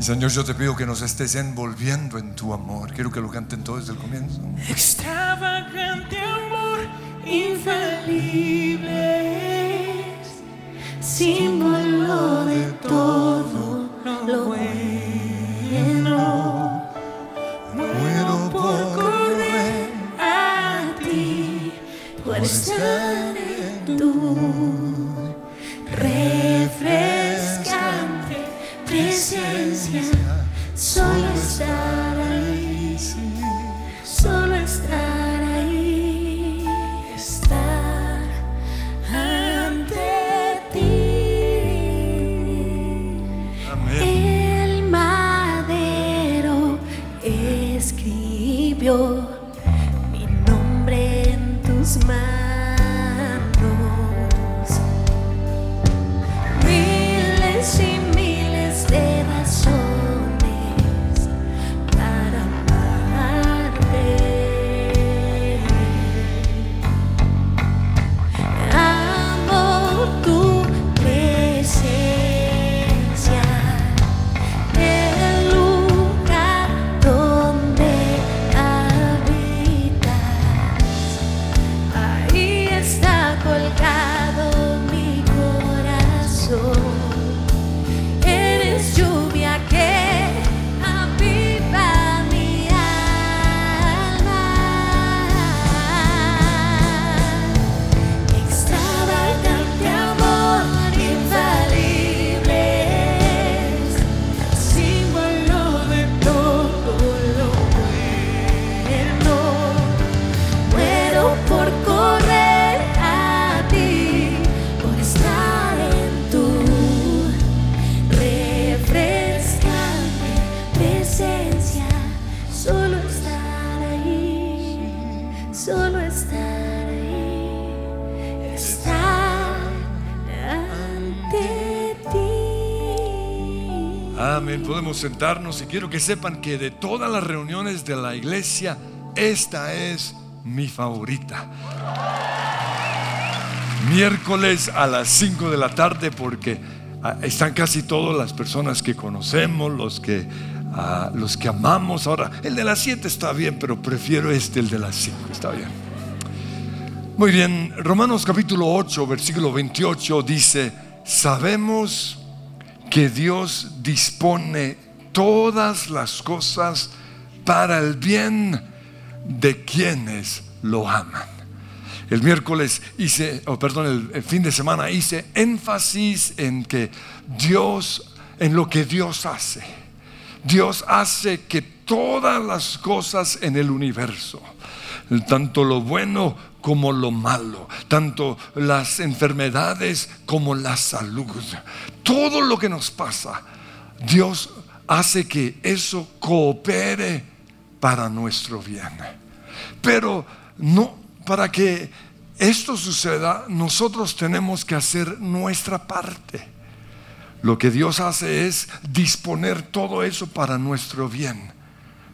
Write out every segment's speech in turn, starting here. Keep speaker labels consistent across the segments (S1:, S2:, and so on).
S1: Y Señor, yo te pido que nos estés envolviendo en tu amor. Quiero que lo canten todos desde el comienzo.
S2: Extravagante amor, infalible símbolo de todo lo bueno.
S1: Muero por
S2: correr a ti, por estar en tu
S1: sentarnos y quiero que sepan que de todas las reuniones de la iglesia, esta es mi favorita. Miércoles a las 5 de la tarde porque ah, están casi todas las personas que conocemos, los que, ah, los que amamos. Ahora, el de las 7 está bien, pero prefiero este, el de las 5, está bien. Muy bien, Romanos capítulo 8, versículo 28 dice, sabemos que Dios dispone todas las cosas para el bien de quienes lo aman. El miércoles hice, o perdón, el, el fin de semana hice énfasis en que Dios, en lo que Dios hace. Dios hace que todas las cosas en el universo, tanto lo bueno como lo malo, tanto las enfermedades como la salud, todo lo que nos pasa, Dios hace que eso coopere para nuestro bien. Pero no para que esto suceda, nosotros tenemos que hacer nuestra parte. Lo que Dios hace es disponer todo eso para nuestro bien.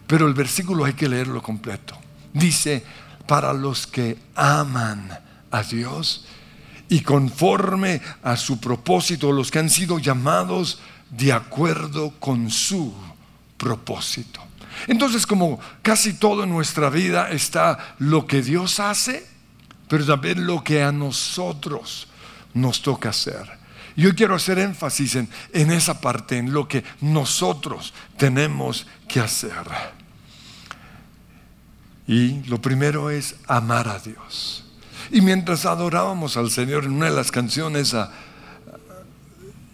S1: Pero el versículo hay que leerlo completo. Dice, para los que aman a Dios y conforme a su propósito, los que han sido llamados de acuerdo con su propósito. Entonces, como casi todo en nuestra vida está lo que Dios hace, pero también lo que a nosotros nos toca hacer. Yo quiero hacer énfasis en, en esa parte, en lo que nosotros tenemos que hacer. Y lo primero es amar a Dios. Y mientras adorábamos al Señor en una de las canciones,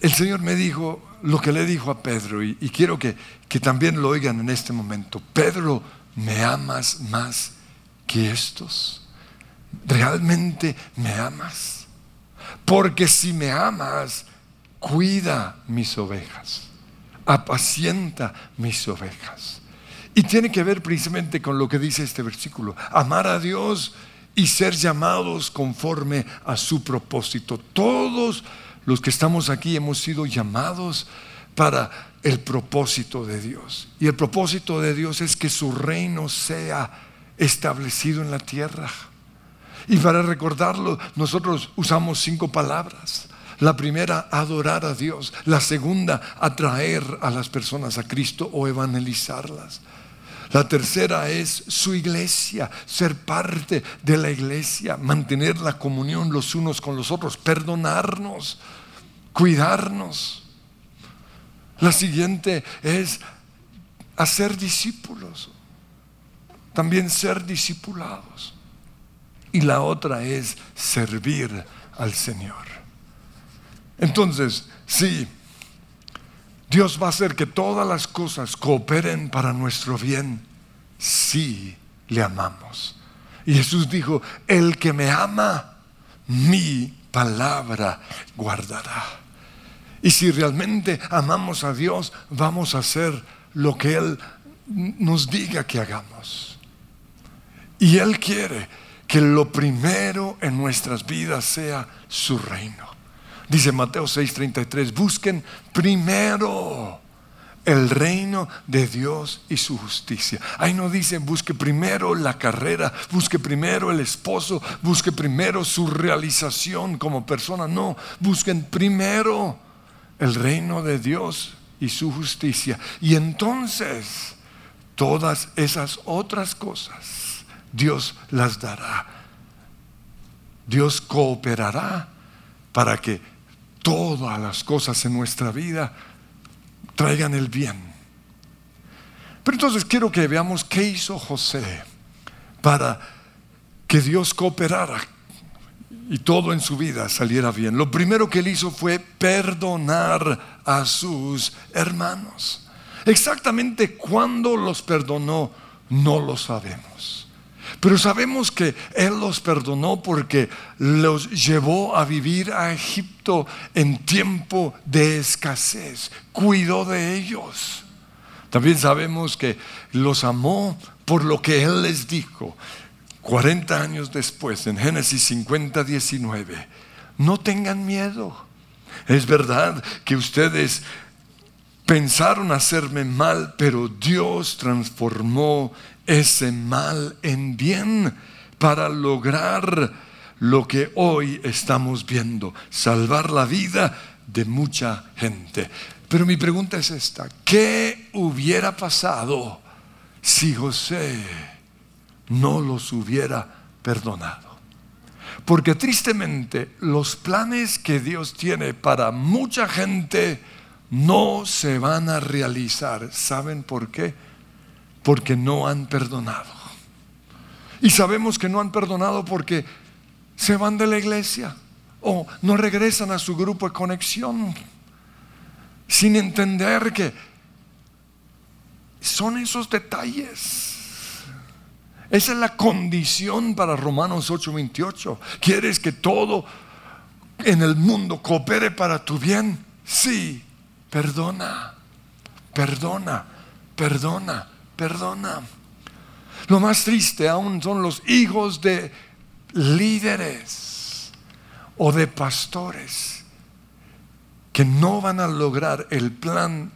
S1: el Señor me dijo lo que le dijo a Pedro, y, quiero que, que también lo oigan en este momento. Pedro, ¿me amas más que estos? ¿Realmente me amas? Porque si me amas, cuida mis ovejas, apacienta mis ovejas. Y tiene que ver precisamente con lo que dice este versículo, amar a Dios y ser llamados conforme a su propósito. Todos los que estamos aquí hemos sido llamados para el propósito de Dios. Y el propósito de Dios es que su reino sea establecido en la tierra. Y para recordarlo, nosotros usamos cinco palabras. La primera, adorar a Dios. La segunda, atraer a las personas a Cristo o evangelizarlas. La tercera es su iglesia, ser parte de la iglesia, mantener la comunión los unos con los otros, perdonarnos, cuidarnos. La siguiente es hacer discípulos, también ser discipulados. Y la otra es servir al Señor. Entonces, sí, Dios va a hacer que todas las cosas cooperen para nuestro bien si le amamos. Y Jesús dijo, el que me ama, mi palabra guardará. Y si realmente amamos a Dios, vamos a hacer lo que Él nos diga que hagamos. Y Él quiere que lo primero en nuestras vidas sea su reino. Dice Mateo 6:33, busquen primero el reino de Dios y su justicia. Ahí no dice busque primero la carrera, busque primero el esposo, busque primero su realización como persona. No, busquen primero el reino de Dios y su justicia. Y entonces todas esas otras cosas Dios las dará. Dios cooperará para que todas las cosas en nuestra vida traigan el bien. Pero entonces quiero que veamos qué hizo José para que Dios cooperara y todo en su vida saliera bien. Lo primero que él hizo fue perdonar a sus hermanos. Exactamente cuándo los perdonó, no lo sabemos. Pero sabemos que Él los perdonó porque los llevó a vivir a Egipto en tiempo de escasez. Cuidó de ellos. También sabemos que los amó por lo que Él les dijo. 40 años después, en Génesis 50, 19, no tengan miedo. Es verdad que ustedes pensaron hacerme mal, pero Dios transformó ese mal en bien para lograr lo que hoy estamos viendo, salvar la vida de mucha gente. Pero mi pregunta es esta, ¿qué hubiera pasado si José no los hubiera perdonado? Porque tristemente los planes que Dios tiene para mucha gente no se van a realizar. ¿Saben por qué? Porque no han perdonado. Y sabemos que no han perdonado porque se van de la iglesia o no regresan a su grupo de conexión sin entender que son esos detalles. Esa es la condición para Romanos 8:28. ¿Quieres que todo en el mundo coopere para tu bien? Sí, perdona, perdona, perdona perdona. Lo más triste aún son los hijos de líderes o de pastores que no van a lograr el plan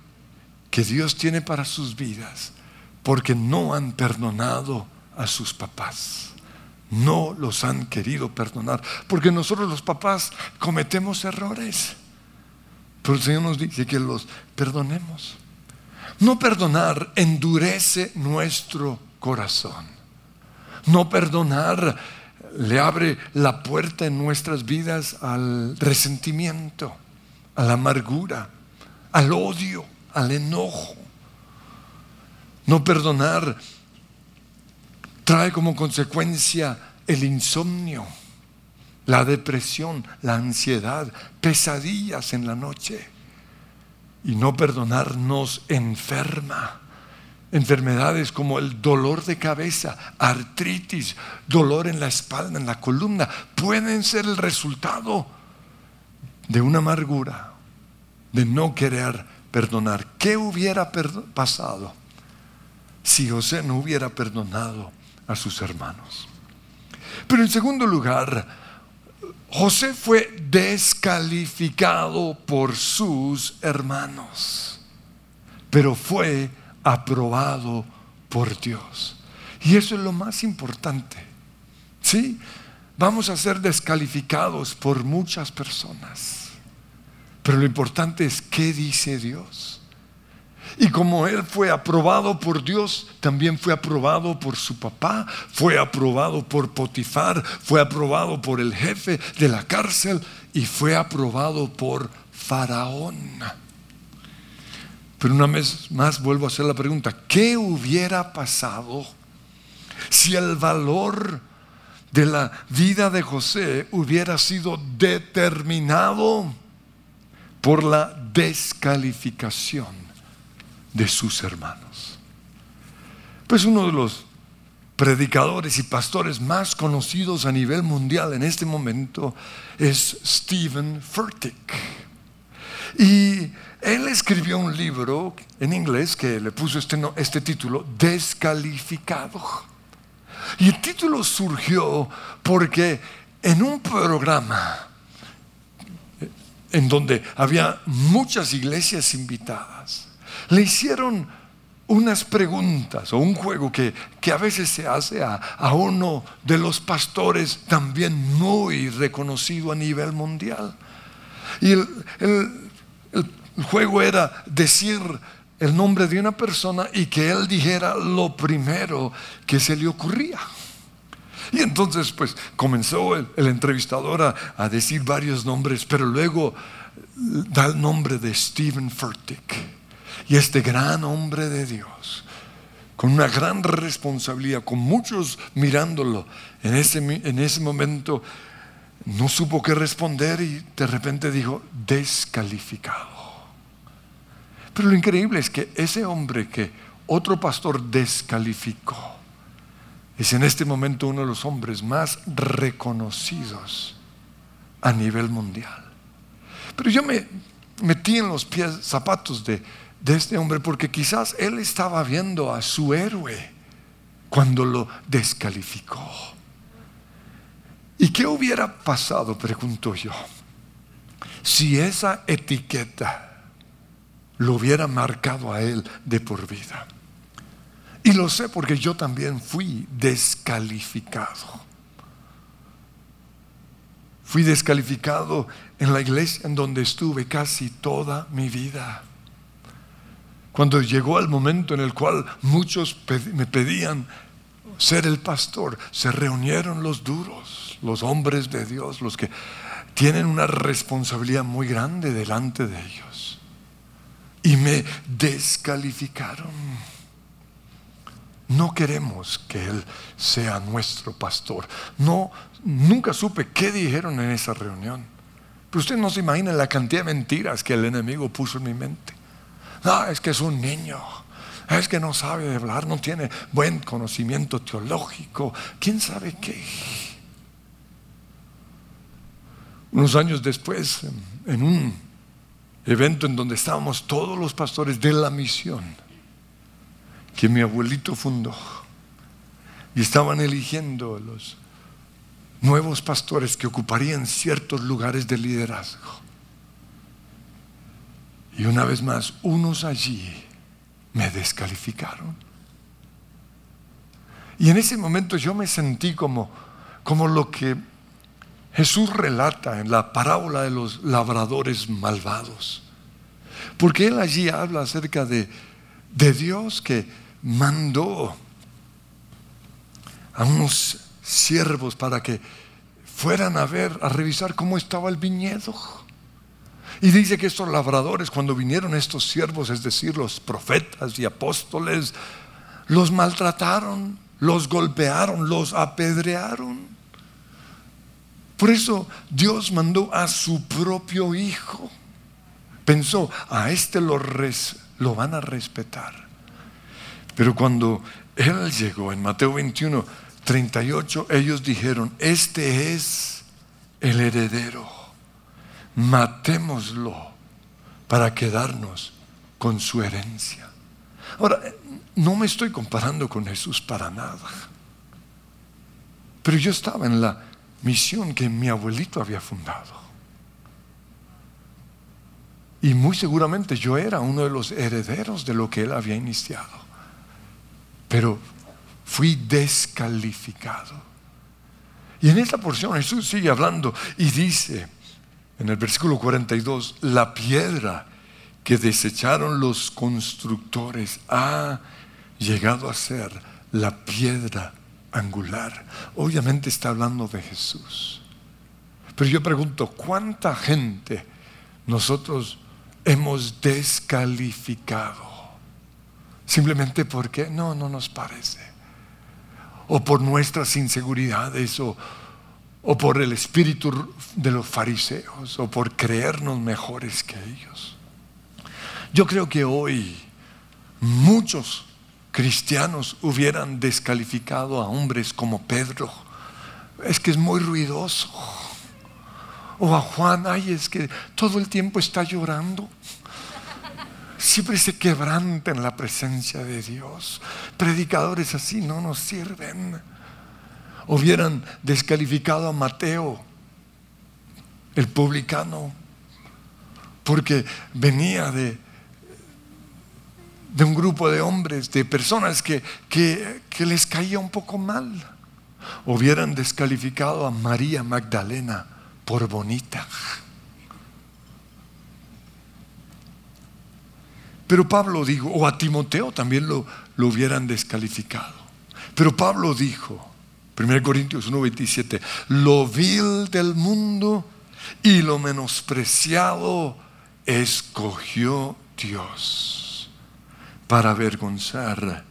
S1: que Dios tiene para sus vidas porque no han perdonado a sus papás. No los han querido perdonar. Porque nosotros los papás cometemos errores. Pero el Señor nos dice que los perdonemos. No perdonar endurece nuestro corazón. No perdonar le abre la puerta en nuestras vidas al resentimiento, a la amargura, al odio, al enojo. No perdonar trae como consecuencia el insomnio, la depresión, la ansiedad, pesadillas en la noche. Y no perdonar nos enferma. Enfermedades como el dolor de cabeza, artritis, dolor en la espalda, en la columna, pueden ser el resultado de una amargura, de no querer perdonar. ¿Qué hubiera pasado si José no hubiera perdonado a sus hermanos? Pero en segundo lugar, José fue descalificado por sus hermanos, pero fue aprobado por Dios. Y eso es lo más importante. Sí, vamos a ser descalificados por muchas personas. Pero lo importante es qué dice Dios. Y como él fue aprobado por Dios, también fue aprobado por su papá, fue aprobado por Potifar, fue aprobado por el jefe de la cárcel y fue aprobado por Faraón. Pero una vez más vuelvo a hacer la pregunta, ¿qué hubiera pasado si el valor de la vida de José hubiera sido determinado por la descalificación de sus hermanos. Pues uno de los predicadores y pastores más conocidos a nivel mundial en este momento es Stephen Furtick. Y él escribió un libro en inglés que le puso este, este título, Descalificado. Y el título surgió porque en un programa en donde había muchas iglesias invitadas, le hicieron unas preguntas o un juego que, a veces se hace a, uno de los pastores también muy reconocido a nivel mundial. Y el, el juego era decir el nombre de una persona y que él dijera lo primero que se le ocurría. Y entonces pues comenzó el, entrevistador a, decir varios nombres, pero luego da el nombre de Stephen Furtick. Y este gran hombre de Dios, con una gran responsabilidad, con muchos mirándolo, en ese, en ese momento no supo qué responder y de repente dijo, descalificado. Pero lo increíble es que ese hombre que otro pastor descalificó, es en este momento uno de los hombres más reconocidos a nivel mundial. Pero yo me metí en los pies, zapatos de, de este hombre porque quizás él estaba viendo a su héroe cuando lo descalificó. ¿Y qué hubiera pasado, pregunto yo, si esa etiqueta lo hubiera marcado a él de por vida? Y lo sé porque yo también fui descalificado. Fui descalificado en la iglesia en donde estuve casi toda mi vida. Cuando llegó el momento en el cual muchos me pedían ser el pastor, se reunieron los duros, los hombres de Dios, los que tienen una responsabilidad muy grande delante de ellos. Y me descalificaron. No queremos que Él sea nuestro pastor. No, nunca supe qué dijeron en esa reunión. Pero usted no se imagina la cantidad de mentiras que el enemigo puso en mi mente. No, es que es un niño. Es que no sabe hablar, no tiene buen conocimiento teológico. ¿Quién sabe qué? Unos años después, en un evento en donde estábamos todos los pastores de la misión que mi abuelito fundó, y estaban eligiendo los nuevos pastores que ocuparían ciertos lugares de liderazgo. Y una vez más, unos allí me descalificaron. Y en ese momento yo me sentí como, como lo que Jesús relata en la parábola de los labradores malvados. Porque él allí habla acerca de, de Dios que mandó a unos siervos para que fueran a ver, a revisar cómo estaba el viñedo. Y dice que estos labradores, cuando vinieron estos siervos, es decir, los profetas y apóstoles, los maltrataron, los golpearon, los apedrearon. Por eso Dios mandó a su propio hijo. Pensó, a este lo, lo van a respetar. Pero cuando Él llegó en Mateo 21, 38, ellos dijeron, este es el heredero matémoslo para quedarnos con su herencia. Ahora, no me estoy comparando con Jesús para nada, pero yo estaba en la misión que mi abuelito había fundado. Y muy seguramente yo era uno de los herederos de lo que él había iniciado. Pero fui descalificado. Y en esta porción Jesús sigue hablando y dice, en el versículo 42, la piedra que desecharon los constructores ha llegado a ser la piedra angular. Obviamente está hablando de Jesús. Pero yo pregunto, ¿cuánta gente nosotros hemos descalificado? Simplemente porque no, no nos parece. O por nuestras inseguridades, o, o por el espíritu de los fariseos, o por creernos mejores que ellos. Yo creo que hoy muchos cristianos hubieran descalificado a hombres como Pedro. Es que es muy ruidoso. O a Juan, ay, es que todo el tiempo está llorando. Siempre se quebranta en la presencia de Dios. Predicadores así no nos sirven. Hubieran descalificado a Mateo, el publicano, porque venía de, de un grupo de hombres, de personas que, que, les caía un poco mal. Hubieran descalificado a María Magdalena por bonita. Pero Pablo dijo, o a Timoteo también lo, lo hubieran descalificado. Pero Pablo dijo, 1 Corintios 1:27, lo vil del mundo y lo menospreciado escogió Dios para avergonzar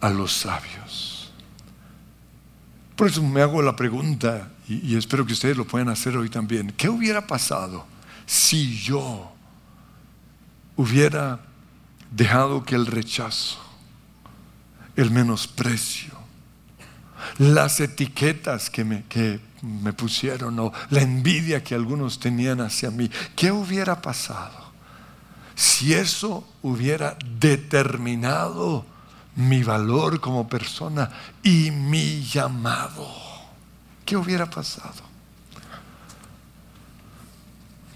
S1: a los sabios. Por eso me hago la pregunta, y, espero que ustedes lo puedan hacer hoy también, ¿qué hubiera pasado si yo hubiera dejado que el rechazo, el menosprecio, las etiquetas que me, que me pusieron o la envidia que algunos tenían hacia mí, ¿qué hubiera pasado? Si eso hubiera determinado mi valor como persona y mi llamado, ¿qué hubiera pasado?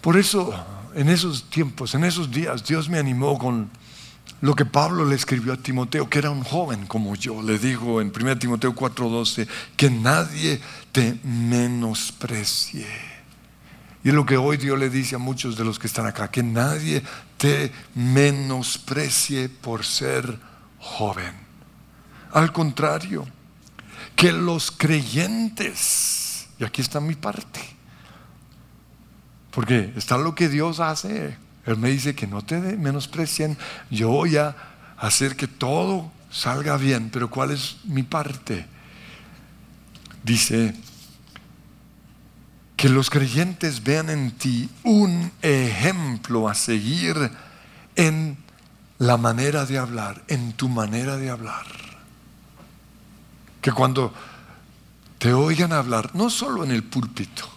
S1: Por eso, en esos tiempos, en esos días, Dios me animó con lo que Pablo le escribió a Timoteo, que era un joven como yo. Le dijo en 1 Timoteo 4:12, que nadie te menosprecie y es lo que hoy Dios le dice a muchos de los que están acá, que nadie te menosprecie por ser joven. Al contrario, que los creyentes, y aquí está mi parte, porque está lo que Dios hace. Él me dice que no te menosprecien, yo voy a hacer que todo salga bien, pero ¿cuál es mi parte? Dice que los creyentes vean en ti un ejemplo a seguir en la manera de hablar, en tu manera de hablar. Que cuando te oigan hablar, no solo en el púlpito,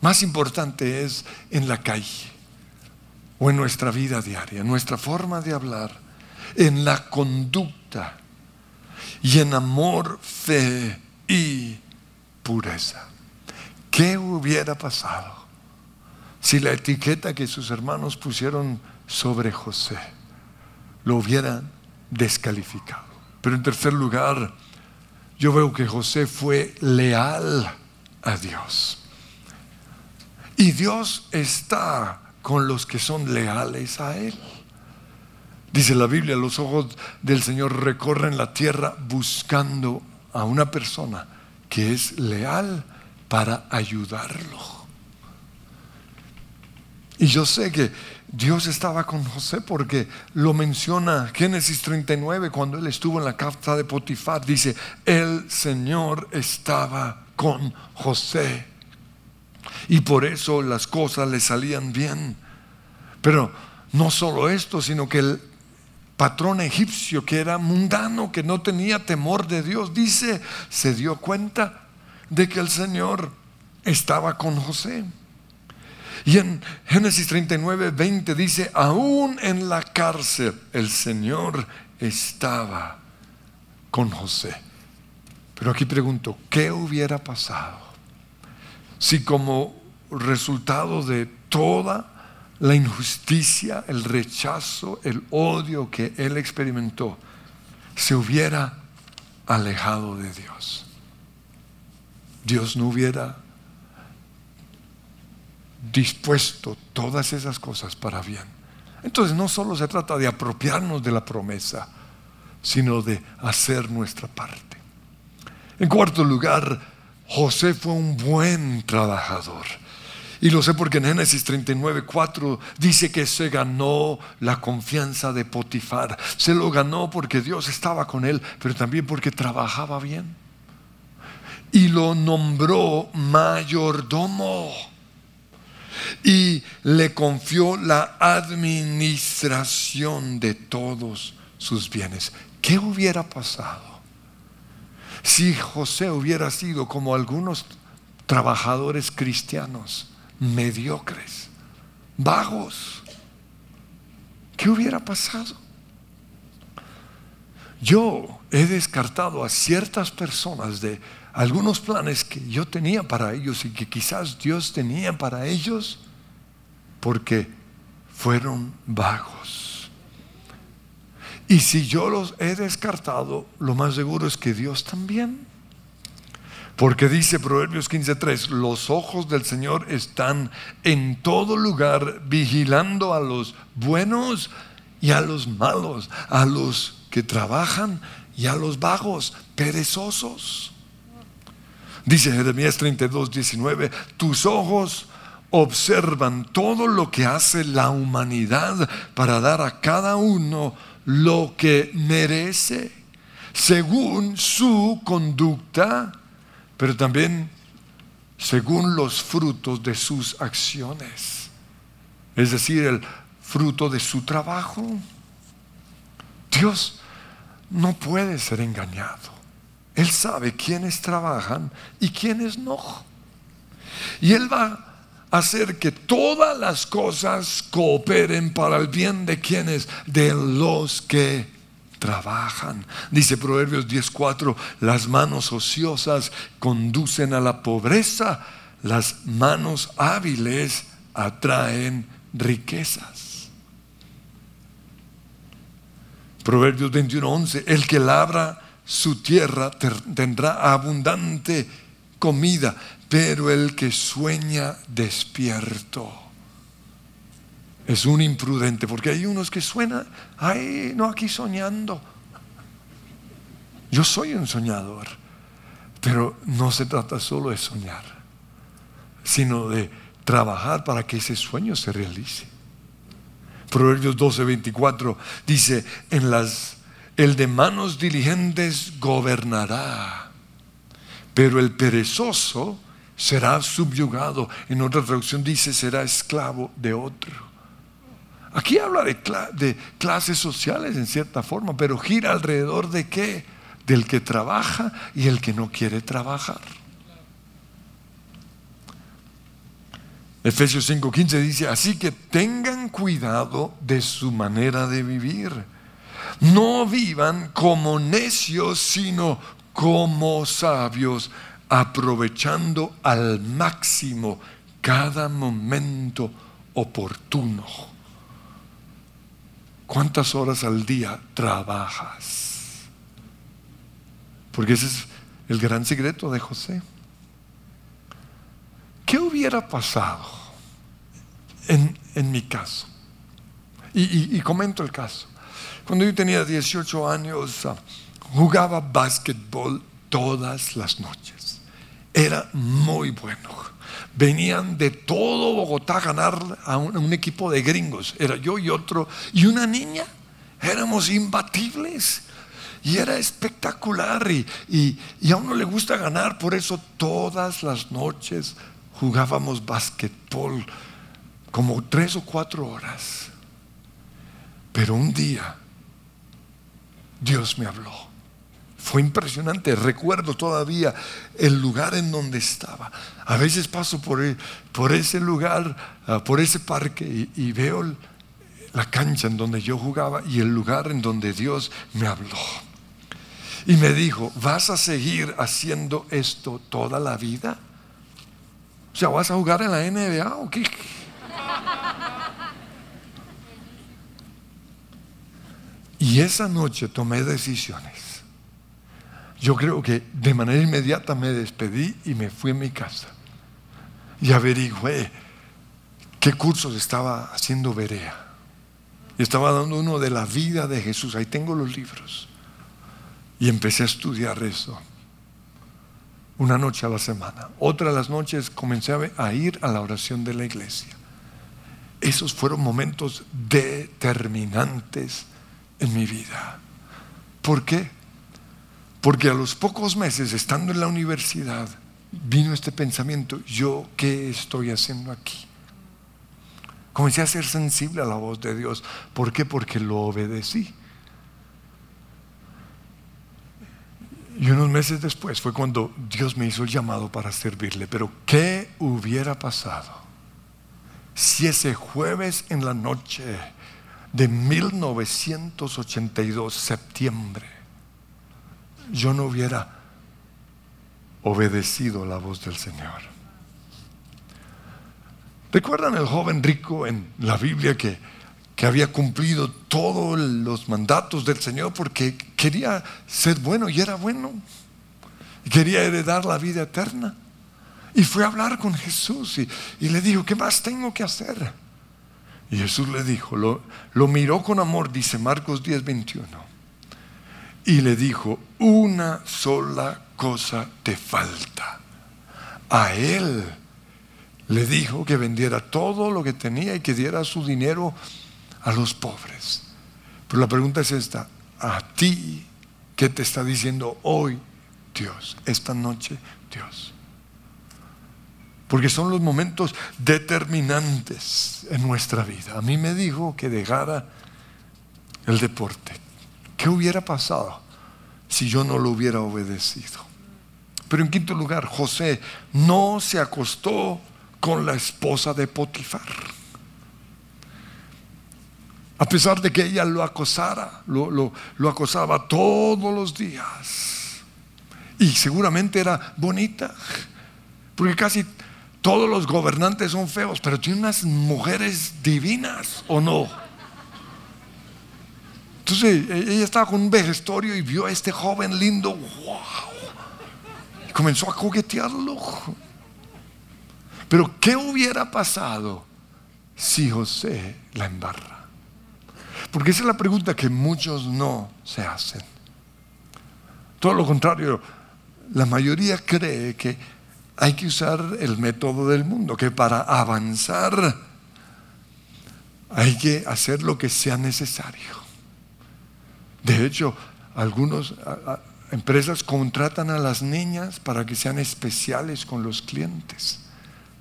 S1: más importante es en la calle o en nuestra vida diaria, en nuestra forma de hablar, en la conducta y en amor, fe y pureza. ¿Qué hubiera pasado si la etiqueta que sus hermanos pusieron sobre José lo hubieran descalificado? Pero en tercer lugar, yo veo que José fue leal a Dios. Y Dios está con los que son leales a Él. Dice la Biblia, los ojos del Señor recorren la tierra buscando a una persona que es leal para ayudarlo. Y yo sé que Dios estaba con José porque lo menciona Génesis 39 cuando él estuvo en la casa de Potifar. Dice, el Señor estaba con José. Y por eso las cosas le salían bien. Pero no solo esto, sino que el patrón egipcio que era mundano, que no tenía temor de Dios, dice, se dio cuenta de que el Señor estaba con José. Y en Génesis 39, 20 dice, aún en la cárcel el Señor estaba con José. Pero aquí pregunto, ¿qué hubiera pasado si como resultado de toda la injusticia, el rechazo, el odio que él experimentó, se hubiera alejado de Dios? Dios no hubiera dispuesto todas esas cosas para bien. Entonces no solo se trata de apropiarnos de la promesa, sino de hacer nuestra parte. En cuarto lugar, José fue un buen trabajador. Y lo sé porque en Génesis 39, 4 dice que se ganó la confianza de Potifar. Se lo ganó porque Dios estaba con él, pero también porque trabajaba bien. Y lo nombró mayordomo. Y le confió la administración de todos sus bienes. ¿Qué hubiera pasado si José hubiera sido como algunos trabajadores cristianos? mediocres, vagos. ¿Qué hubiera pasado? Yo he descartado a ciertas personas de algunos planes que yo tenía para ellos y que quizás Dios tenía para ellos porque fueron vagos. Y si yo los he descartado, lo más seguro es que Dios también. Porque dice Proverbios 15:3, los ojos del Señor están en todo lugar vigilando a los buenos y a los malos, a los que trabajan y a los vagos, perezosos. Dice Jeremías 32:19, tus ojos observan todo lo que hace la humanidad para dar a cada uno lo que merece, según su conducta pero también según los frutos de sus acciones, es decir, el fruto de su trabajo. Dios no puede ser engañado. Él sabe quiénes trabajan y quiénes no. Y Él va hacer que todas las cosas cooperen para el bien de quienes, de los que trabajan. Dice Proverbios 10:4, las manos ociosas conducen a la pobreza, las manos hábiles atraen riquezas. Proverbios 21:11, el que labra su tierra tendrá abundante comida, pero el que sueña despierto es un imprudente, porque hay unos que suenan, ay, no aquí soñando. Yo soy un soñador, pero no se trata solo de soñar, sino de trabajar para que ese sueño se realice. Proverbios 12, 24 dice, en las, el de manos diligentes gobernará, pero el perezoso será subyugado. En otra traducción dice, será esclavo de otro. Aquí habla de, clases sociales en cierta forma, pero gira alrededor de qué? Del que trabaja y el que no quiere trabajar. Efesios 5:15 dice, así que tengan cuidado de su manera de vivir. No vivan como necios, sino como sabios, aprovechando al máximo cada momento oportuno. ¿Cuántas horas al día trabajas? Porque ese es el gran secreto de José. ¿Qué hubiera pasado en, mi caso? Y, comento el caso. Cuando yo tenía 18 años, ah, jugaba básquetbol todas las noches. Era muy bueno venían de todo Bogotá a ganar a un, equipo de gringos. Era yo y otro, y una niña. Éramos imbatibles. Y era espectacular. Y, y, a uno le gusta ganar. Por eso todas las noches jugábamos basquetbol como tres o cuatro horas. Pero un día Dios me habló. Fue impresionante. Recuerdo todavía el lugar en donde estaba. A veces paso por, e, ese lugar, ah, por ese parque y, veo la cancha en donde yo jugaba y el lugar en donde Dios me habló. Y me dijo, ¿vas a seguir haciendo esto toda la vida? O sea, ¿vas a jugar en la NBA o qué? Y esa noche tomé decisiones. Yo creo que de manera inmediata me despedí y me fui a mi casa. Y averigüé qué cursos estaba haciendo Berea. Y estaba dando uno de la vida de Jesús. Ahí tengo los libros. Y empecé a estudiar eso. Una noche a la semana. Otra de las noches comencé a ir a la oración de la iglesia. Esos fueron momentos determinantes en mi vida. ¿Por qué? Porque a los pocos meses, estando en la universidad, vino este pensamiento, ¿yo qué estoy haciendo aquí? Comencé a ser sensible a la voz de Dios. ¿Por qué? Porque lo obedecí. Y unos meses después fue cuando Dios me hizo el llamado para servirle. Pero ¿qué hubiera pasado si ese jueves en la noche de 1982, septiembre, yo no hubiera obedecido la voz del Señor? ¿Recuerdan el joven rico en la Biblia que, que había cumplido todos los mandatos del Señor porque quería ser bueno y era bueno? Y quería heredar la vida eterna. Y fue a hablar con Jesús y, le dijo, ¿qué más tengo que hacer? Y Jesús le dijo, lo, lo miró con amor, dice Marcos 10, 21. Y le dijo, una sola cosa te falta. A Él le dijo que vendiera todo lo que tenía y que diera su dinero a los pobres. Pero la pregunta es esta, a ti, ¿qué te está diciendo hoy Dios, esta noche Dios? Porque son los momentos determinantes en nuestra vida. A mí me dijo que dejara el deporte. ¿Qué hubiera pasado si yo no lo hubiera obedecido? Pero en quinto lugar, José no se acostó con la esposa de Potifar. A pesar de que ella lo acosara, lo, lo, acosaba todos los días. Y seguramente era bonita, porque casi todos los gobernantes son feos, pero tiene unas mujeres divinas, ¿o no? Entonces e, ella estaba con un vejestorio y vio a este joven lindo, wow, y comenzó a coquetearlo. Pero ¿qué hubiera pasado si José la embarra? Porque esa es la pregunta que muchos no se hacen. Todo lo contrario, la mayoría cree que hay que usar el método del mundo, que para avanzar hay que hacer lo que sea necesario. De hecho, algunas empresas contratan a las niñas para que sean especiales con los clientes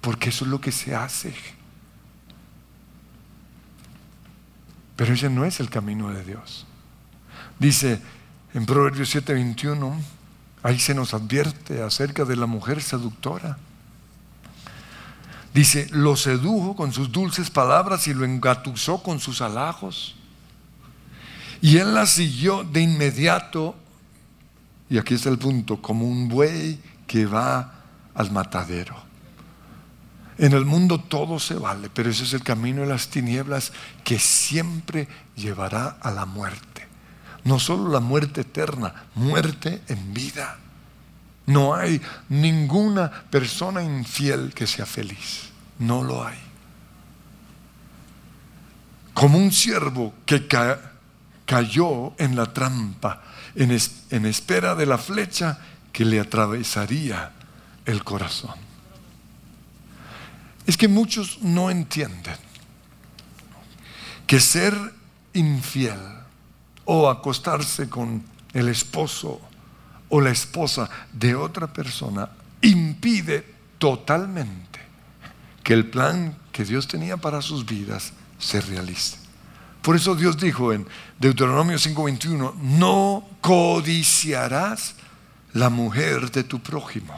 S1: porque eso es lo que se hace. Pero ese no es el camino de Dios. Dice en Proverbios 7:21, ahí se nos advierte acerca de la mujer seductora. Dice, lo sedujo con sus dulces palabras y lo engatusó con sus halagos. Y él la siguió de inmediato, y aquí está el punto, como un buey que va al matadero. En el mundo todo se vale, pero ese es el camino de las tinieblas que siempre llevará a la muerte. No solo la muerte eterna, muerte en vida. No hay ninguna persona infiel que sea feliz. No lo hay. Como un siervo que cayó en la trampa, en espera de la flecha que le atravesaría el corazón. Es que muchos no entienden que ser infiel o acostarse con el esposo o la esposa de otra persona impide totalmente que el plan que Dios tenía para sus vidas se realice. Por eso Dios dijo en Deuteronomio 5:21, no codiciarás la mujer de tu prójimo.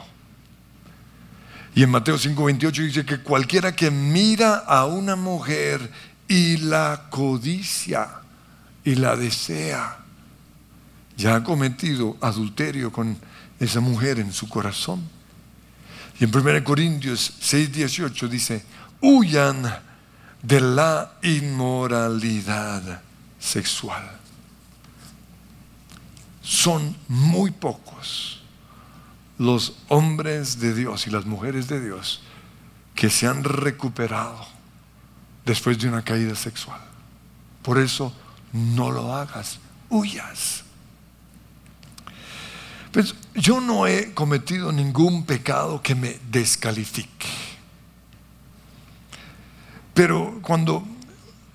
S1: Y en Mateo 5:28 dice que cualquiera que mira a una mujer y la codicia y la desea, ya ha cometido adulterio con esa mujer en su corazón. Y en 1 Corintios 6:18 dice, huyan de la inmoralidad sexual. Son muy pocos los hombres de Dios y las mujeres de Dios que se han recuperado después de una caída sexual. Por eso no lo hagas, huyas. Pues yo no he cometido ningún pecado que me descalifique. Pero cuando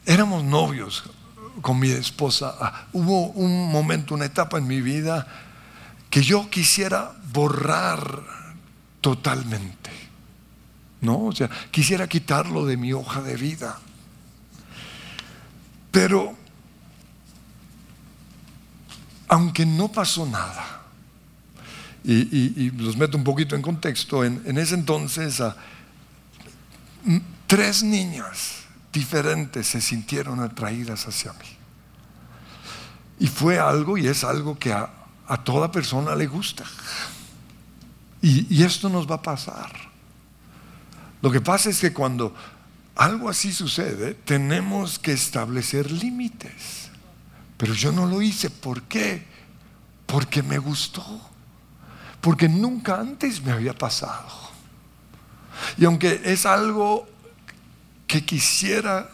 S1: éramos novios con mi esposa, ah, hubo un momento, una etapa en mi vida que yo quisiera borrar totalmente. ¿No? O sea, quisiera quitarlo de mi hoja de vida. Pero, aunque no pasó nada, y, los meto un poquito en contexto, en, ese entonces ah, tres niñas diferentes se sintieron atraídas hacia mí. Y fue algo, y es algo que a, toda persona le gusta. Y, y esto nos va a pasar. Lo que pasa es que cuando algo así sucede, tenemos que establecer límites. Pero yo no lo hice. ¿Por qué? Porque me gustó. Porque nunca antes me había pasado. Y aunque es algo que quisiera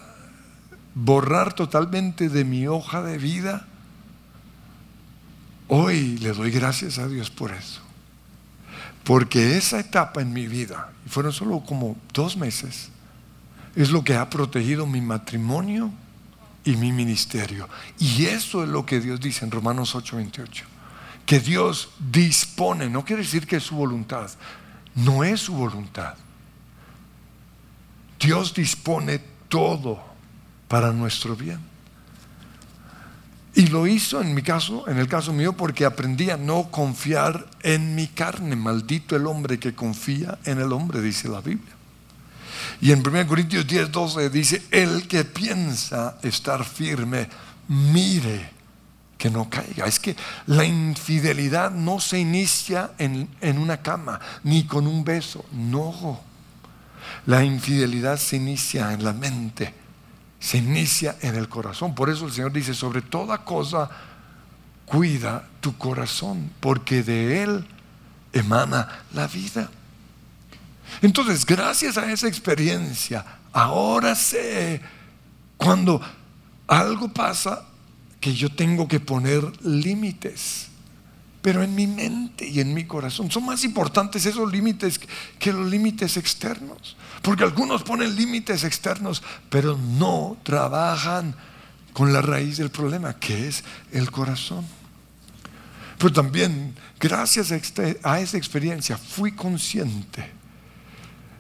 S1: borrar totalmente de mi hoja de vida, hoy le doy gracias a Dios por eso. Porque esa etapa en mi vida, y fueron solo como dos meses, es lo que ha protegido mi matrimonio y mi ministerio. Y eso es lo que Dios dice en Romanos 8:28. Que Dios dispone, no quiere decir que es su voluntad, no es su voluntad Dios dispone todo para nuestro bien. Y lo hizo en mi caso, en el caso mío, porque aprendí a no confiar en mi carne. Maldito el hombre que confía en el hombre, dice la Biblia. Y en 1 Corintios 10, 12 dice, el que piensa estar firme, mire que no caiga. Es que la infidelidad no se inicia en, en una cama, ni con un beso, no. La infidelidad se inicia en la mente, se inicia en el corazón. Por eso el Señor dice, sobre toda cosa, cuida tu corazón, porque de él emana la vida. Entonces, gracias a esa experiencia, ahora sé cuando algo pasa que yo tengo que poner límites pero en mi mente y en mi corazón. Son más importantes esos límites que los límites externos. Porque algunos ponen límites externos, pero no trabajan con la raíz del problema, que es el corazón. Pero también, gracias a este, esa experiencia, fui consciente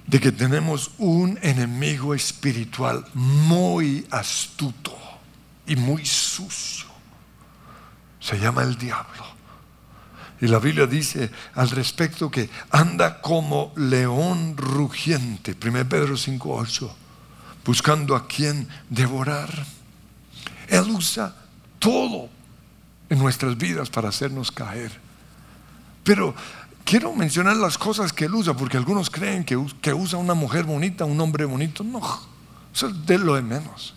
S1: de que tenemos un enemigo espiritual muy astuto y muy sucio. Se llama el diablo. Y la Biblia dice al respecto que anda como león rugiente, 1 Pedro 5.8, buscando a quien devorar. Él usa todo en nuestras vidas para hacernos caer. Pero quiero mencionar las cosas que él usa, porque algunos creen que, que usa una mujer bonita, un hombre bonito. No, eso es de lo de menos.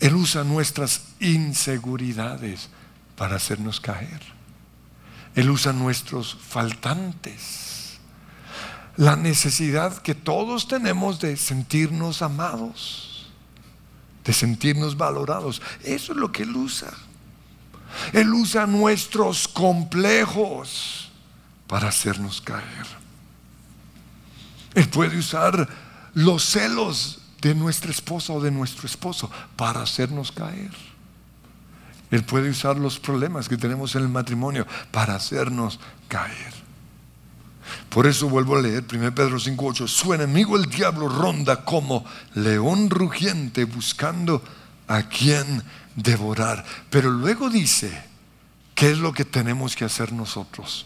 S1: Él usa nuestras inseguridades para hacernos caer. Él usa nuestros faltantes. La necesidad que todos tenemos de sentirnos amados, de sentirnos valorados. Eso es lo que Él usa. Él usa nuestros complejos para hacernos caer. Él puede usar los celos de nuestra esposa o de nuestro esposo para hacernos caer. Él puede usar los problemas que tenemos en el matrimonio para hacernos caer. Por eso vuelvo a leer 1 Pedro 5.8. Su enemigo el diablo ronda como león rugiente buscando a quien devorar. Pero luego dice, ¿qué es lo que tenemos que hacer nosotros?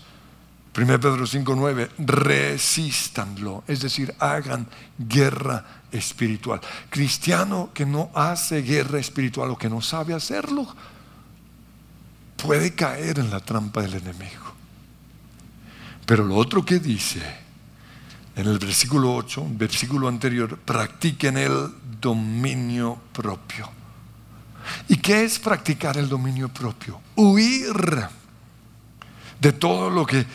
S1: 1 Pedro 5.9, resistanlo, es decir, hagan guerra espiritual. Cristiano que no hace guerra espiritual o que no sabe hacerlo, puede caer en la trampa del enemigo. Pero lo otro que dice en el versículo 8, un versículo anterior, practiquen el dominio propio. ¿Y qué es practicar el dominio propio? Huir de todo lo que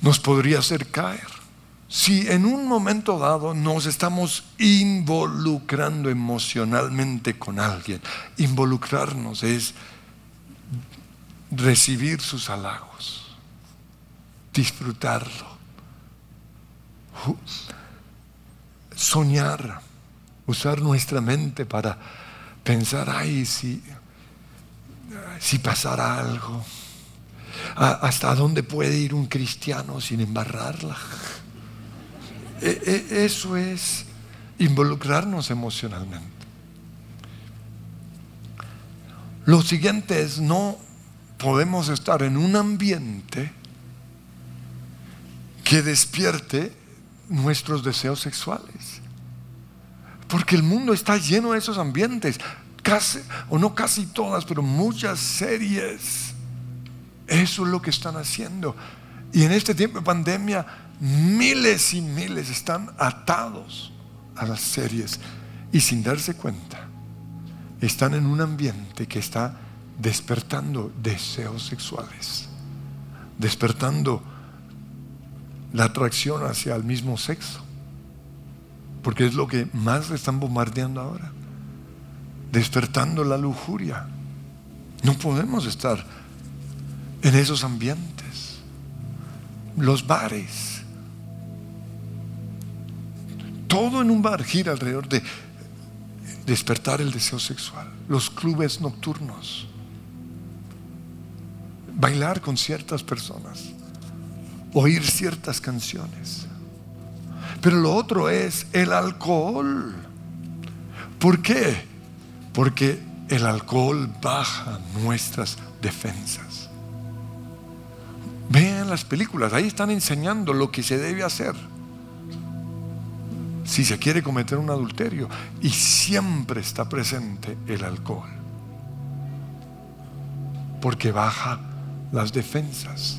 S1: nos podría hacer caer. si en un momento dado nos estamos involucrando emocionalmente con alguien, involucrarnos es recibir sus halagos, disfrutarlo, soñar, usar nuestra mente para pensar, ay, si, si pasara algo, hasta dónde puede ir un cristiano sin embarrarla. E, e, eso es involucrarnos emocionalmente. Lo siguiente es no podemos estar en un ambiente que despierte nuestros deseos sexuales. Porque el mundo está lleno de esos ambientes. Casi, o no casi todas, pero muchas series. Eso es lo que están haciendo. Y en este tiempo de pandemia miles y miles están atados a las series y sin darse cuenta están en un ambiente que está despertando deseos sexuales, despertando la atracción hacia el mismo sexo, porque es lo que más están bombardeando ahora, despertando la lujuria. No podemos estar en esos ambientes. Los bares, todo en un bar gira alrededor de despertar el deseo sexual. Los clubes nocturnos. Bailar con ciertas personas. Oír ciertas canciones. Pero lo otro es el alcohol. ¿Por qué? Porque el alcohol baja nuestras defensas. Vean las películas, ahí están enseñando lo que se debe hacer si se quiere cometer un adulterio. Y siempre está presente el alcohol. Porque baja las defensas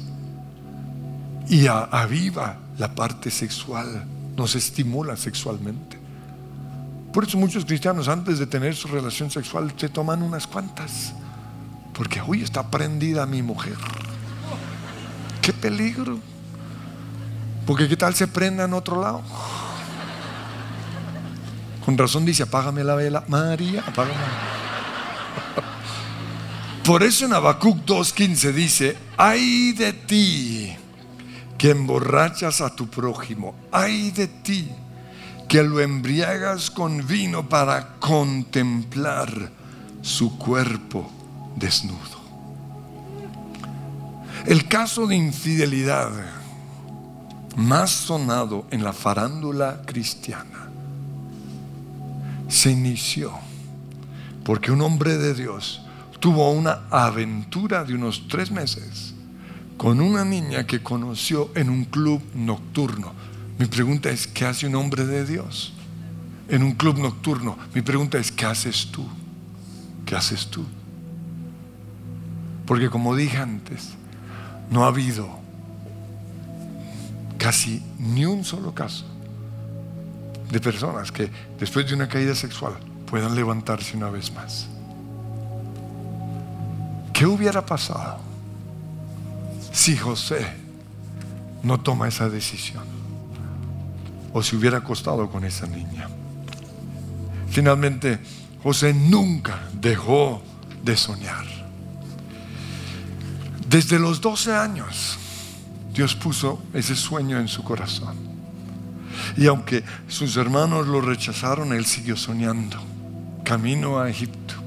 S1: y aviva la parte sexual, nos estimula sexualmente. Por eso muchos cristianos antes de tener su relación sexual se toman unas cuantas. Porque hoy está prendida mi mujer. Qué peligro. Porque qué tal se prenda en otro lado. Con razón dice, apágame la vela. María, apágame. Por eso en Habacuc 2.15 dice, ay de ti que emborrachas a tu prójimo, ay de ti que lo embriagas con vino para contemplar su cuerpo desnudo. El caso de infidelidad más sonado en la farándula cristiana se inició porque un hombre de Dios tuvo una aventura de unos tres meses con una niña que conoció en un club nocturno. Mi pregunta es, ¿qué hace un hombre de Dios en un club nocturno? Mi pregunta es, ¿qué haces tú? ¿Qué haces tú? Porque como dije antes, no ha habido casi ni un solo caso de personas que después de una caída sexual puedan levantarse una vez más. ¿Qué hubiera pasado si José no toma esa decisión? O si hubiera acostado con esa niña. Finalmente, José nunca dejó de soñar. Desde los 12 años, Dios puso ese sueño en su corazón. Y aunque sus hermanos lo rechazaron, él siguió soñando. Camino a Egipto.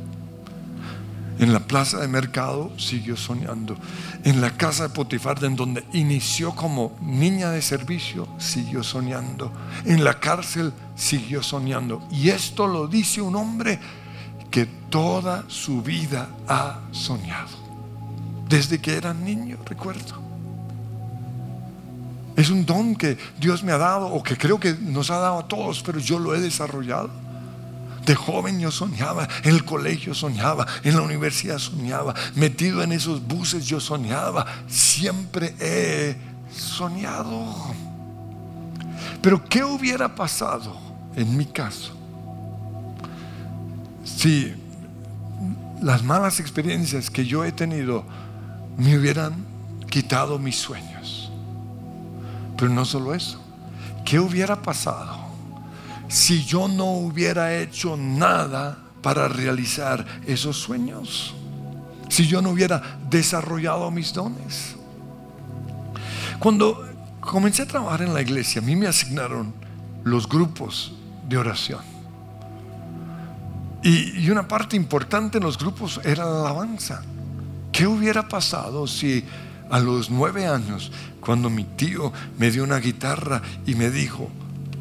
S1: En la plaza de mercado siguió soñando. En la casa de Potifar, en donde inició como niña de servicio, siguió soñando. En la cárcel siguió soñando. Y esto lo dice un hombre que toda su vida ha soñado. Desde que era niño, recuerdo. Es un don que Dios me ha dado o que creo que nos ha dado a todos, pero yo lo he desarrollado. De joven yo soñaba, en el colegio soñaba, en la universidad soñaba, metido en esos buses yo soñaba, siempre he soñado. Pero ¿qué hubiera pasado en mi caso si las malas experiencias que yo he tenido me hubieran quitado mis sueños? Pero no solo eso. ¿qué hubiera pasado si yo no hubiera hecho nada para realizar esos sueños? Si yo no hubiera desarrollado mis dones. Cuando comencé a trabajar en la iglesia, a mí me asignaron los grupos de oración. Y, una parte importante en los grupos era la alabanza. ¿Qué hubiera pasado si a los nueve años, cuando mi tío me dio una guitarra y me dijo,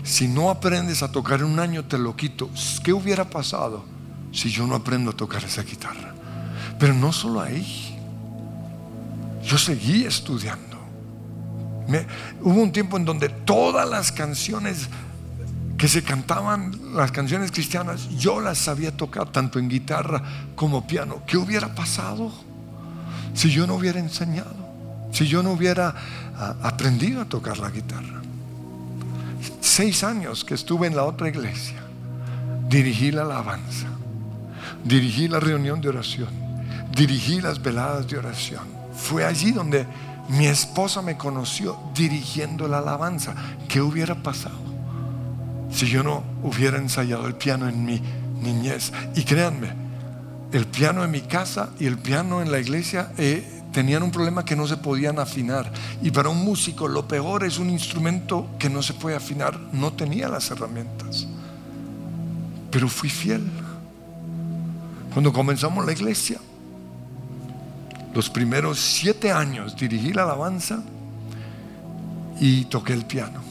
S1: si no aprendes a tocar en un año te lo quito, ¿qué hubiera pasado si yo no aprendo a tocar esa guitarra? Pero no solo ahí, yo seguí estudiando. hubo un tiempo en donde todas las canciones que se cantaban, las canciones cristianas, yo las sabía tocar tanto en guitarra como piano. ¿Qué hubiera pasado si yo no hubiera enseñado? si yo no hubiera ah, aprendido a tocar la guitarra. Seis años que estuve en la otra iglesia, dirigí la alabanza, dirigí la reunión de oración, dirigí las veladas de oración. Fue allí donde mi esposa me conoció dirigiendo la alabanza. ¿Qué hubiera pasado si yo no hubiera ensayado el piano en mi niñez? Y créanme, el piano en mi casa y el piano en la iglesia eh, tenían un problema que no se podían afinar. Y para un músico lo peor es un instrumento que no se puede afinar. No tenía las herramientas. Pero fui fiel. Cuando comenzamos la iglesia, los primeros siete años dirigí la alabanza y toqué el piano.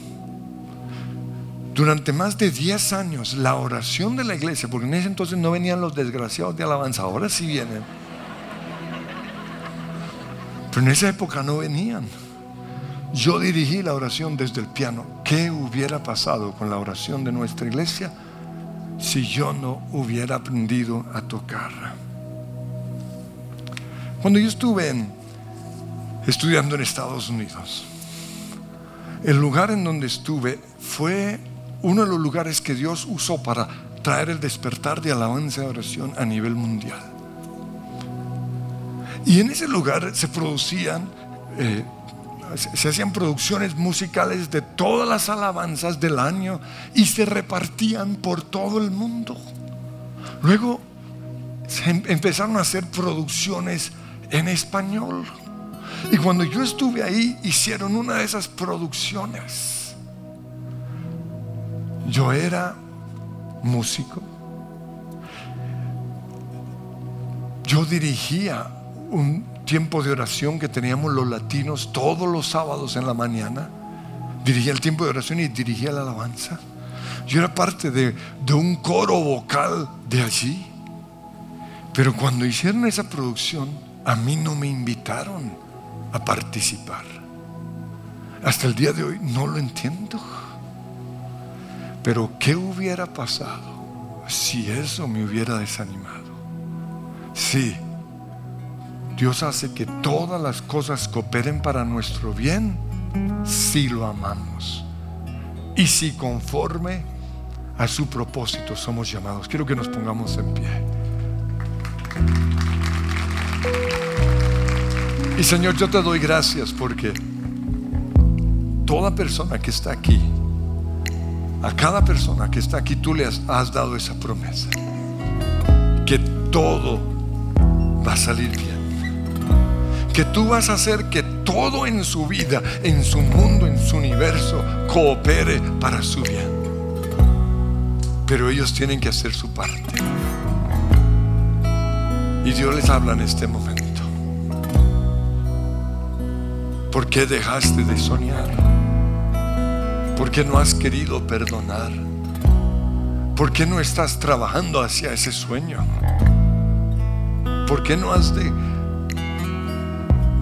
S1: Durante más de diez años, la oración de la iglesia, porque en ese entonces no venían los desgraciados de alabanza, ahora sí vienen pero en esa época no venían. Yo dirigí la oración desde el piano. ¿Qué hubiera pasado con la oración de nuestra iglesia si yo no hubiera aprendido a tocar? Cuando yo estuve estudiando en Estados Unidos, el lugar en donde estuve fue uno de los lugares que Dios usó para traer el despertar de alabanza y oración a nivel mundial. Y en ese lugar se producían, eh, se hacían producciones musicales de todas las alabanzas del año y se repartían por todo el mundo. Luego se em, empezaron a hacer producciones en español. Y cuando yo estuve ahí, hicieron una de esas producciones. Yo era músico. Yo dirigía un tiempo de oración que teníamos los latinos todos los sábados en la mañana. Dirigía el tiempo de oración y dirigía la alabanza. Yo era parte de, de un coro vocal de allí. Pero cuando hicieron esa producción, a mí no me invitaron a participar. Hasta el día de hoy no lo entiendo. Pero ¿qué hubiera pasado si eso me hubiera desanimado? Sí, Dios hace que todas las cosas cooperen para nuestro bien si lo amamos y si conforme a su propósito somos llamados. Quiero que nos pongamos en pie. Y Señor, yo te doy gracias porque toda persona que está aquí, a cada persona que está aquí, tú le has, has dado esa promesa. Que todo va a salir bien que tú vas a hacer que todo en su vida, en su mundo, en su universo, coopere para su bien. Pero ellos tienen que hacer su parte. Y Dios les habla en este momento. ¿Por qué dejaste de soñar? ¿Por qué no has querido perdonar? ¿Por qué no estás trabajando hacia ese sueño? ¿Por qué no has de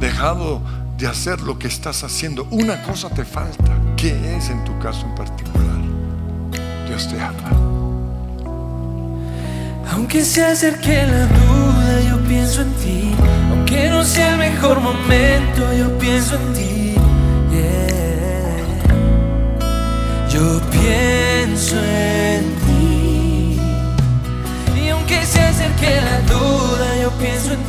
S1: dejado de hacer lo que estás haciendo. Una cosa te falta. ¿Qué es en tu caso en particular? Dios te habla.
S3: Aunque se acerque la duda, yo pienso en ti. Aunque no sea el mejor momento, yo pienso en ti. Yo pienso en ti. Y aunque se acerque la duda, yo pienso en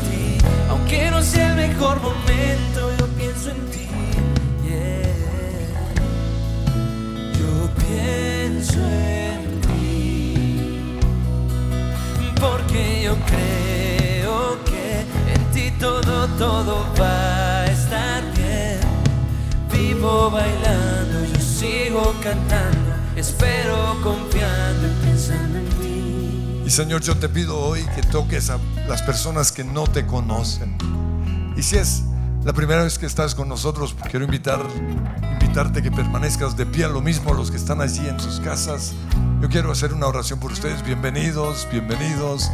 S3: aunque no sea el mejor momento, yo pienso en ti. Yeah. Yo pienso en ti, porque yo creo que en ti todo, todo va a estar bien. Vivo bailando, yo sigo cantando, espero confiando y pensando en ti.
S1: Y Señor, yo te pido hoy que toques a las personas que no te conocen. Y si es la primera vez que estás con nosotros, quiero invitar, invitarte que permanezcas de pie, lo mismo los que están allí en sus casas. Yo quiero hacer una oración por ustedes. Bienvenidos, bienvenidos,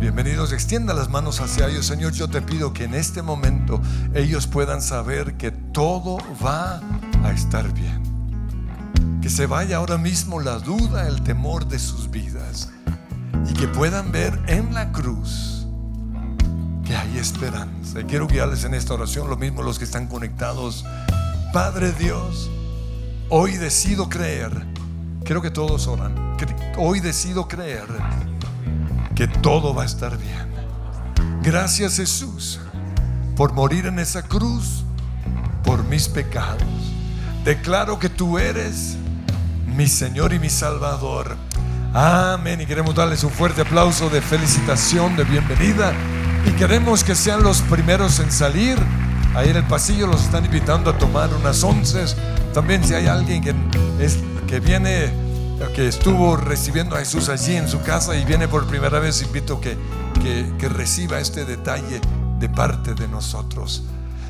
S1: bienvenidos. Extienda las manos hacia ellos. Señor, yo te pido que en este momento ellos puedan saber que todo va a estar bien. Que se vaya ahora mismo la duda, el temor de sus vidas. Y que puedan ver en la cruz que hay esperanza. Y quiero guiarles en esta oración, lo mismo los que están conectados. Padre Dios, hoy decido creer, quiero que todos oran, hoy decido creer que todo va a estar bien. Gracias Jesús por morir en esa cruz por mis pecados. Declaro que tú eres mi Señor y mi Salvador. Amén. Y queremos darles un fuerte aplauso de felicitación, de bienvenida. Y queremos que sean los primeros en salir. Ahí en el pasillo los están invitando a tomar unas onces. También si hay alguien que, es, que viene, que estuvo recibiendo a Jesús allí en su casa y viene por primera vez, invito que, que, que reciba este detalle de parte de nosotros.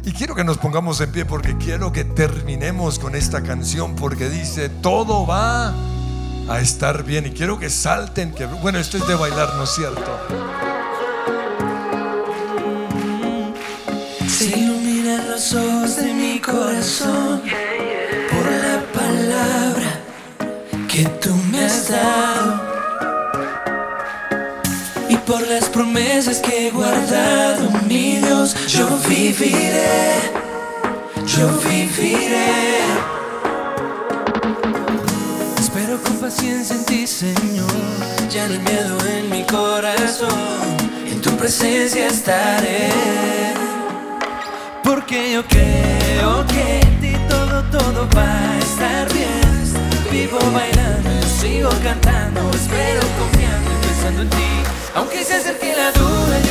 S1: Y quiero que nos pongamos en pie porque quiero que terminemos con esta canción porque dice, todo va a estar bien. Y quiero que salten, que bueno, esto es de bailar, ¿no es cierto?
S3: Se iluminan los ojos de mi corazón por la palabra que tú me has dado y por las promesas que he guardado, mi Dios, yo viviré, yo viviré. Espero con paciencia en ti, Señor, ya no hay miedo en mi corazón, en tu presencia estaré. Porque yo creo que en ti todo, todo va a estar bien. Vivo bailando, sigo cantando, espero confiando y pensando en ti. Aunque se acerque la duda,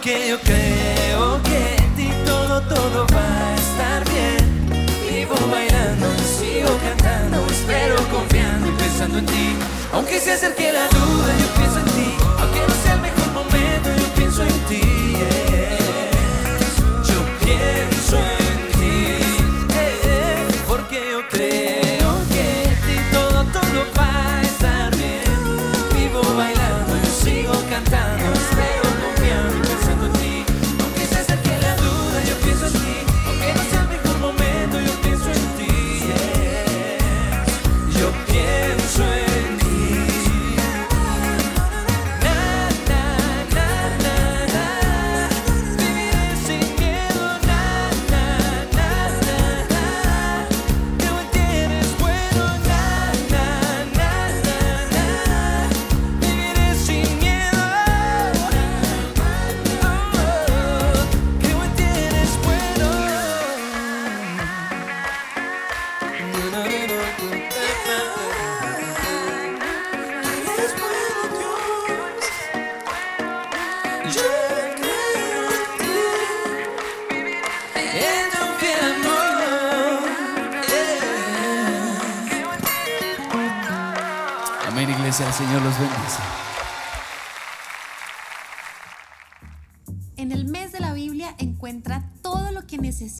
S3: Porque yo creo que en ti todo, todo va a estar bien. Vivo bailando, sigo cantando, espero confiando y pensando en ti. Aunque se acerque la duda, yo pienso en ti. Aunque no sea el mejor momento, yo pienso en ti.